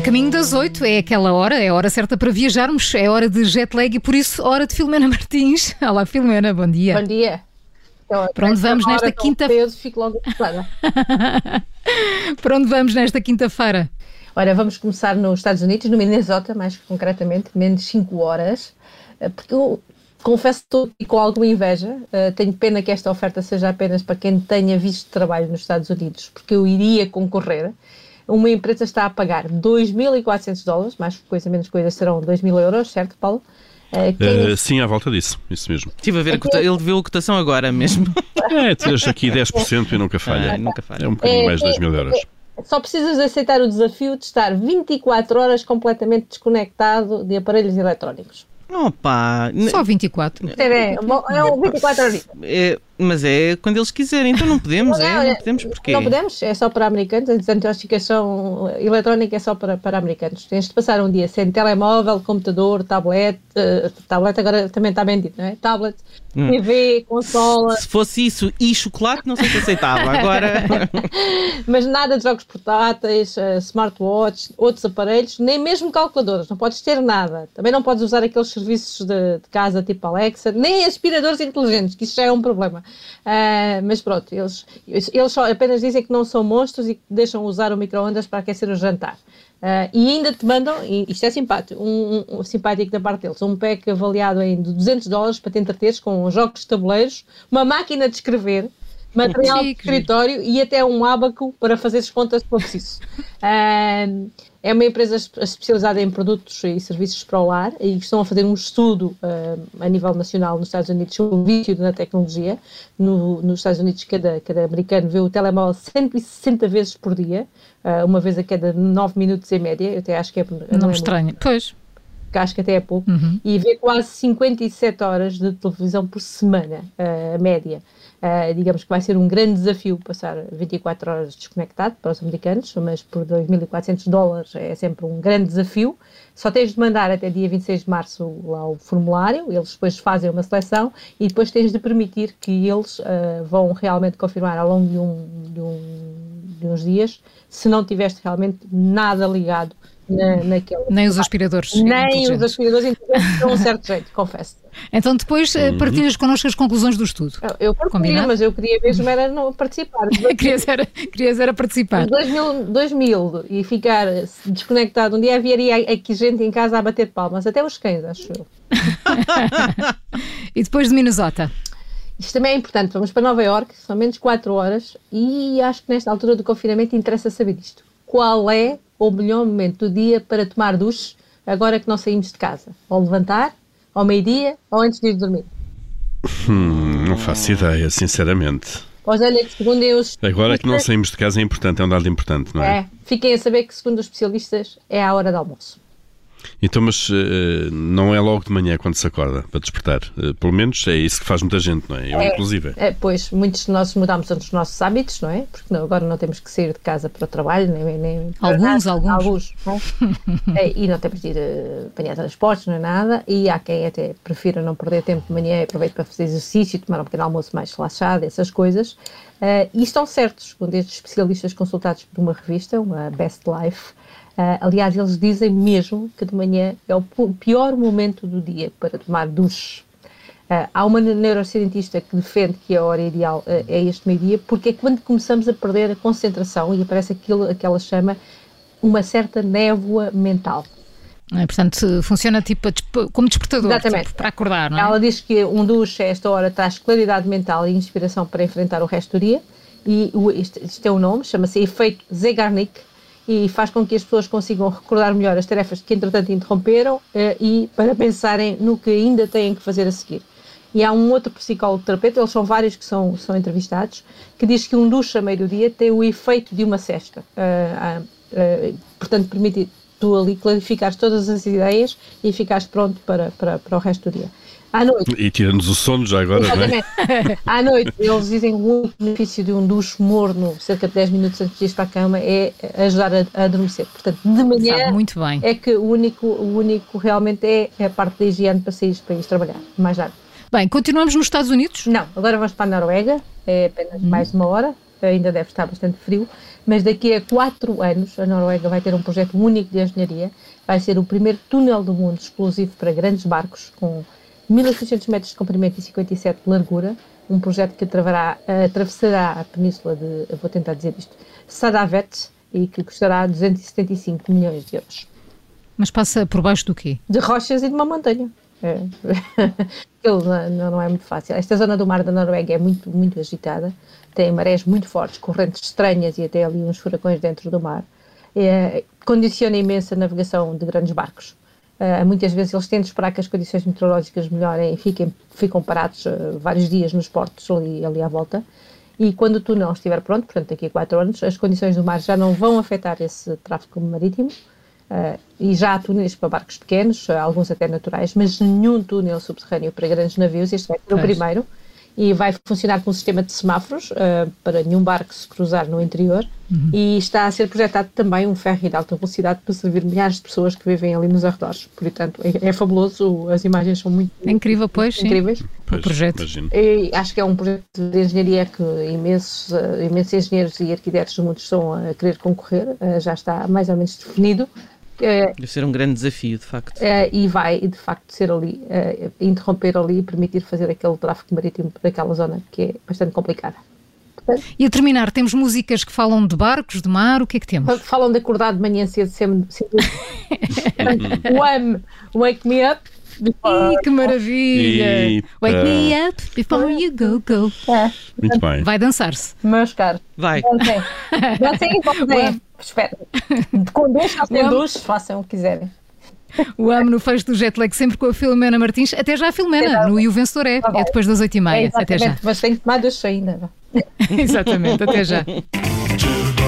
A caminho das oito é aquela hora, é a hora certa para viajarmos, é hora de jet lag e por isso hora de Filomena Martins. Olá Filomena, bom dia. Bom dia. Então, para onde vamos nesta quinta-feira? Fico logo Para onde vamos nesta quinta-feira? Ora, vamos começar nos Estados Unidos, no Minnesota, mais concretamente, menos 5 horas, eh, porque eu confesso estou com alguma inveja. Uh, tenho pena que esta oferta seja apenas para quem tenha visto trabalho nos Estados Unidos, porque eu iria concorrer. Uma empresa está a pagar 2.400 dólares, mais coisa menos coisa serão 2.000 euros, certo, Paulo? Uh, quem... uh, sim, à volta disso, isso mesmo. Estive a ver, a cota... ele viu a cotação agora mesmo. É, tens aqui 10% e nunca falha. Ah, nunca falha. É um bocadinho é, mais de 2 mil euros. Só precisas aceitar o desafio de estar 24 horas completamente desconectado de aparelhos eletrónicos. Opa! Só 24. É, é um 24 horas. É, mas é quando eles quiserem, então não podemos, não, é? Não podemos porque. Não podemos, é só para americanos, a desintoxicação eletrónica é só para, para americanos. Tens de passar um dia sem telemóvel, computador, tablet, uh, tablet agora também está bem dito, não é? Tablet, hum. TV, consola. Se fosse isso e chocolate, não sei se aceitava. Agora. mas nada de jogos portáteis, uh, smartwatch, outros aparelhos, nem mesmo calculadoras, não podes ter nada. Também não podes usar aqueles serviços de, de casa tipo Alexa, nem aspiradores inteligentes, que isso já é um problema. Uh, mas pronto, eles, eles só apenas dizem que não são monstros e que deixam usar o micro-ondas para aquecer o jantar. Uh, e ainda te mandam, e isto é simpático, um, um, um, simpático da parte deles, um pack avaliado em 200 dólares para te entreteres com jogos de tabuleiros, uma máquina de escrever, material de escritório e até um ábaco para fazer as contas se for preciso. Uh, é uma empresa especializada em produtos e serviços para o lar e estão a fazer um estudo uh, a nível nacional nos Estados Unidos sobre o vício na tecnologia. No, nos Estados Unidos, cada, cada americano vê o telemóvel 160 vezes por dia, uh, uma vez a cada 9 minutos em média. Eu até acho que é. Não, não é estranho. Muito. Pois. Acho que até é pouco. Uhum. E vê quase 57 horas de televisão por semana, uh, a média. Uh, digamos que vai ser um grande desafio passar 24 horas desconectado para os americanos, mas por 2.400 dólares é sempre um grande desafio. Só tens de mandar até dia 26 de março lá o formulário, eles depois fazem uma seleção e depois tens de permitir que eles uh, vão realmente confirmar ao longo de, um, de, um, de uns dias se não tiveste realmente nada ligado na, naquele. Nem os aspiradores. Nem os aspiradores inteligentes de um certo jeito, confesso. Então depois eh, uhum. partilhas connosco as conclusões do estudo. Eu partilho, mas eu queria mesmo era não participar. querias, era, querias era participar. 2000, 2000 e ficar desconectado. Um dia haveria aqui gente em casa a bater palmas, até os cães, acho eu. e depois de Minnesota? Isto também é importante. Vamos para Nova York, são menos 4 horas e acho que nesta altura do confinamento interessa saber isto. Qual é o melhor momento do dia para tomar duche agora que não saímos de casa? Ao levantar, ao meio-dia ou antes de ir dormir? Hum, não faço ideia, sinceramente. Pois olha, que segundo os... Agora que não saímos de casa é importante, é um dado importante, não é? É, fiquem a saber que segundo os especialistas é a hora do almoço. Então, mas uh, não é logo de manhã quando se acorda para despertar. Uh, pelo menos é isso que faz muita gente, não é? Eu, é, inclusive. É, pois, muitos de nós mudamos os nossos hábitos, não é? Porque não, agora não temos que sair de casa para o trabalho, nem. nem alguns, nada, alguns. Alguns. é, e não temos de ir uh, apanhar transportes, não é nada. E há quem até prefira não perder tempo de manhã e aproveite para fazer exercício, tomar um pequeno almoço mais relaxado, essas coisas. Uh, e estão certos, segundo estes especialistas consultados por uma revista, uma Best Life, aliás, eles dizem mesmo que de manhã é o pior momento do dia para tomar duche. Uh, há uma neurocientista que defende que a hora ideal uh, é este meio-dia, porque é quando começamos a perder a concentração e aparece aquilo que ela chama uma certa névoa mental. É, portanto, funciona tipo como despertador. Tipo, para acordar, não é? Ela diz que um duche a esta hora traz claridade mental e inspiração para enfrentar o resto do dia, e o, isto, isto é o nome, chama-se efeito Zeigarnik, e faz com que as pessoas consigam recordar melhor as tarefas que entretanto interromperam eh, e para pensarem no que ainda têm que fazer a seguir. E há um outro psicólogo terapeuta, eles são vários que são, são entrevistados, que diz que um duche a meio do dia tem o efeito de uma cesta. Uh, uh, uh, portanto, permite tu ali clarificares todas as ideias e ficares pronto para, para, para o resto do dia. À noite. E tira-nos o sono já agora, Exatamente. não é? À noite, eles dizem que o benefício de um duche morno, cerca de 10 minutos antes de ir para a cama, é ajudar a, a adormecer. Portanto, de manhã Sabe muito bem. é que o único, o único realmente é, é a parte da higiene para sair para ir trabalhar. Mais nada. Bem, continuamos nos Estados Unidos? Não, agora vamos para a Noruega, é apenas hum. mais uma hora. ainda deve estar bastante frio, mas daqui a quatro anos a Noruega vai ter um projeto único de engenharia, vai ser o primeiro túnel do mundo explosivo para grandes barcos, com 1.600 metros de comprimento e 57 de largura, um projeto que atravessará a península de, vou tentar dizer isto, Sadavet, e que custará 275 milhões de euros. Mas passa por baixo do quê? De rochas e de uma montanha. É. não, não é muito fácil. Esta zona do mar da Noruega é muito, muito agitada, tem marés muito fortes, correntes estranhas e até ali uns furacões dentro do mar. É, condiciona imensa a navegação de grandes barcos. Uh, muitas vezes eles tentam esperar que as condições meteorológicas melhorem e fiquem, ficam parados uh, vários dias nos portos ali, ali à volta. E quando o túnel estiver pronto, portanto daqui a quatro anos, as condições do mar já não vão afetar esse tráfego marítimo. Uh, e já há túneis para barcos pequenos, alguns até naturais, mas nenhum túnel subterrâneo para grandes navios. Este vai ser o primeiro e vai funcionar com um sistema de semáforos uh, para nenhum barco se cruzar no interior uhum. e está a ser projetado também um ferry de alta velocidade para servir milhares de pessoas que vivem ali nos arredores. Portanto, é, é fabuloso, as imagens são muito é incrível, pois, incríveis. Pois, o projeto. E acho que é um projeto de engenharia que imensos, uh, imensos engenheiros e arquitetos do mundo estão a querer concorrer, uh, já está mais ou menos definido é, Deve ser um grande desafio, de facto. É, e vai, de facto, ser ali, é, interromper ali e permitir fazer aquele tráfego marítimo daquela zona que é bastante complicada. E a terminar, temos músicas que falam de barcos, de mar, o que é que temos? Falam de acordar de manhã cedo, sempre. One, Wake Me Up. Ih, que maravilha! Eita. Wake me up before you go, go. É. Muito bem. Vai dançar-se. Meus caros. Vai. Dancem. Dancem e Espera. Com dois, sem dois, façam o que quiserem. O amo no fecho do Jetlag, sempre com a Filomena Martins. Até já a Filomena, no E o Vencedor é. É depois das oito e meia. É, até já. Mas tem que tomar dois ainda. exatamente, até já.